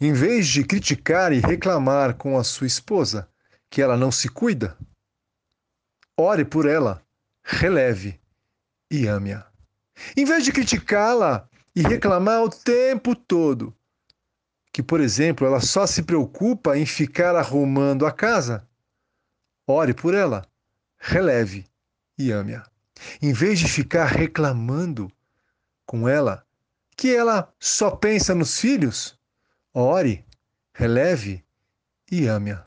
Em vez de criticar e reclamar com a sua esposa que ela não se cuida, ore por ela, releve e ame-a. Em vez de criticá-la e reclamar o tempo todo, que, por exemplo, ela só se preocupa em ficar arrumando a casa, ore por ela, releve e ame-a. Em vez de ficar reclamando com ela que ela só pensa nos filhos, ore, releve e ame-a.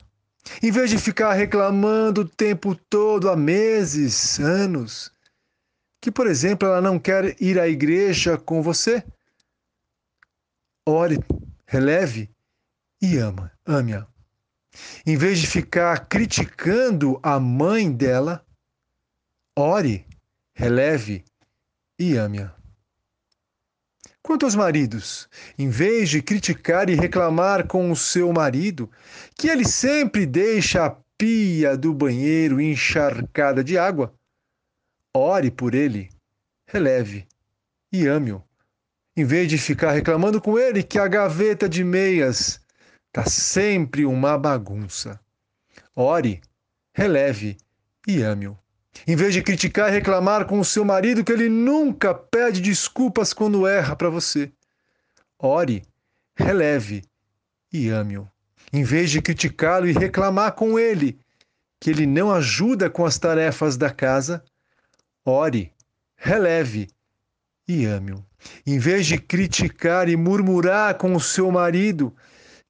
Em vez de ficar reclamando o tempo todo, há meses, anos, que, por exemplo, ela não quer ir à igreja com você, ore, releve e ama, ame-a. Em vez de ficar criticando a mãe dela, ore, releve e ame-a. Quanto aos maridos, em vez de criticar e reclamar com o seu marido, que ele sempre deixa a pia do banheiro encharcada de água, ore por ele, releve e ame-o. Em vez de ficar reclamando com ele que a gaveta de meias está sempre uma bagunça, ore, releve e ame-o. Em vez de criticar e reclamar com o seu marido que ele nunca pede desculpas quando erra para você, ore, releve e ame-o. Em vez de criticá-lo e reclamar com ele que ele não ajuda com as tarefas da casa, ore, releve e ame-o. Em vez de criticar e murmurar com o seu marido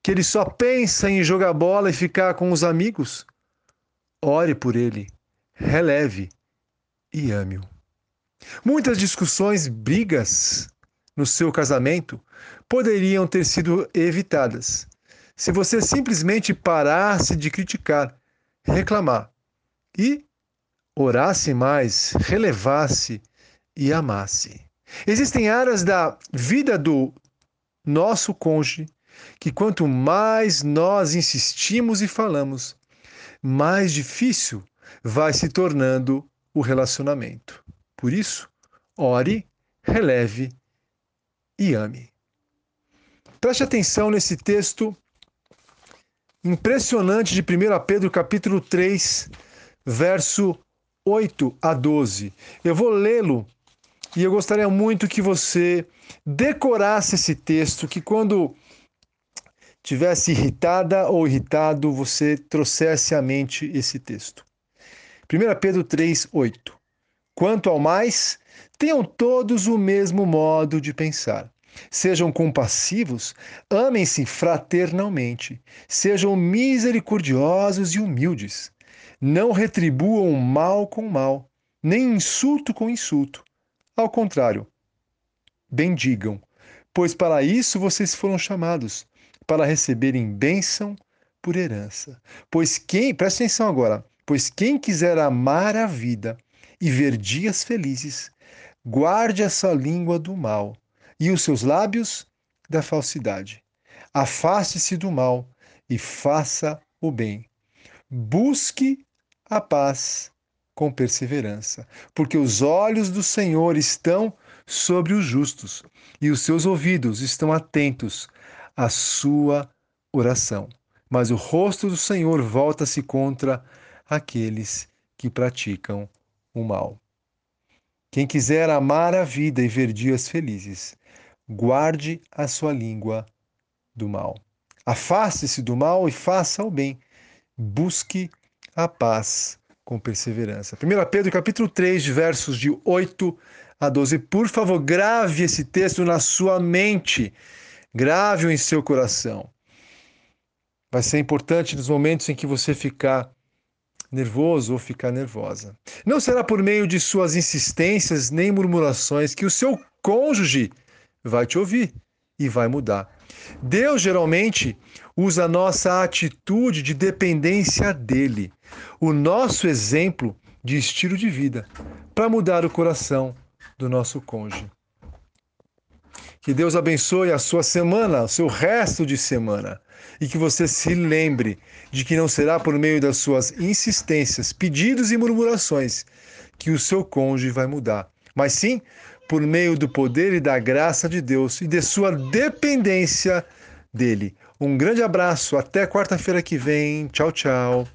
que ele só pensa em jogar bola e ficar com os amigos, ore por ele releve e ame-o. Muitas discussões, brigas no seu casamento poderiam ter sido evitadas se você simplesmente parasse de criticar, reclamar e orasse mais, relevasse e amasse. Existem áreas da vida do nosso cônjuge que quanto mais nós insistimos e falamos, mais difícil vai se tornando o relacionamento. Por isso, ore, releve e ame. Preste atenção nesse texto impressionante de 1 Pedro capítulo 3, verso 8 a 12. Eu vou lê-lo e eu gostaria muito que você decorasse esse texto, que quando tivesse irritada ou irritado, você trouxesse à mente esse texto. 1 Pedro 3, 8. Quanto ao mais, tenham todos o mesmo modo de pensar. Sejam compassivos, amem-se fraternalmente, sejam misericordiosos e humildes. Não retribuam mal com mal, nem insulto com insulto. Ao contrário, bendigam, pois para isso vocês foram chamados, para receberem bênção por herança. Pois quem, presta atenção agora, Pois quem quiser amar a vida e ver dias felizes, guarde a sua língua do mal e os seus lábios da falsidade. Afaste-se do mal e faça o bem. Busque a paz com perseverança, porque os olhos do Senhor estão sobre os justos e os seus ouvidos estão atentos à sua oração. Mas o rosto do Senhor volta-se contra aqueles que praticam o mal. Quem quiser amar a vida e ver dias felizes, guarde a sua língua do mal. Afaste-se do mal e faça o bem. Busque a paz com perseverança. 1 Pedro capítulo 3, versos de 8 a 12. Por favor, grave esse texto na sua mente. Grave-o em seu coração. Vai ser importante nos momentos em que você ficar nervoso ou ficar nervosa. Não será por meio de suas insistências nem murmurações que o seu cônjuge vai te ouvir e vai mudar. Deus geralmente usa a nossa atitude de dependência dele, o nosso exemplo de estilo de vida, para mudar o coração do nosso cônjuge. Que Deus abençoe a sua semana, o seu resto de semana e que você se lembre de que não será por meio das suas insistências, pedidos e murmurações que o seu cônjuge vai mudar, mas sim por meio do poder e da graça de Deus e de sua dependência dele. Um grande abraço, até quarta-feira que vem. Tchau, tchau.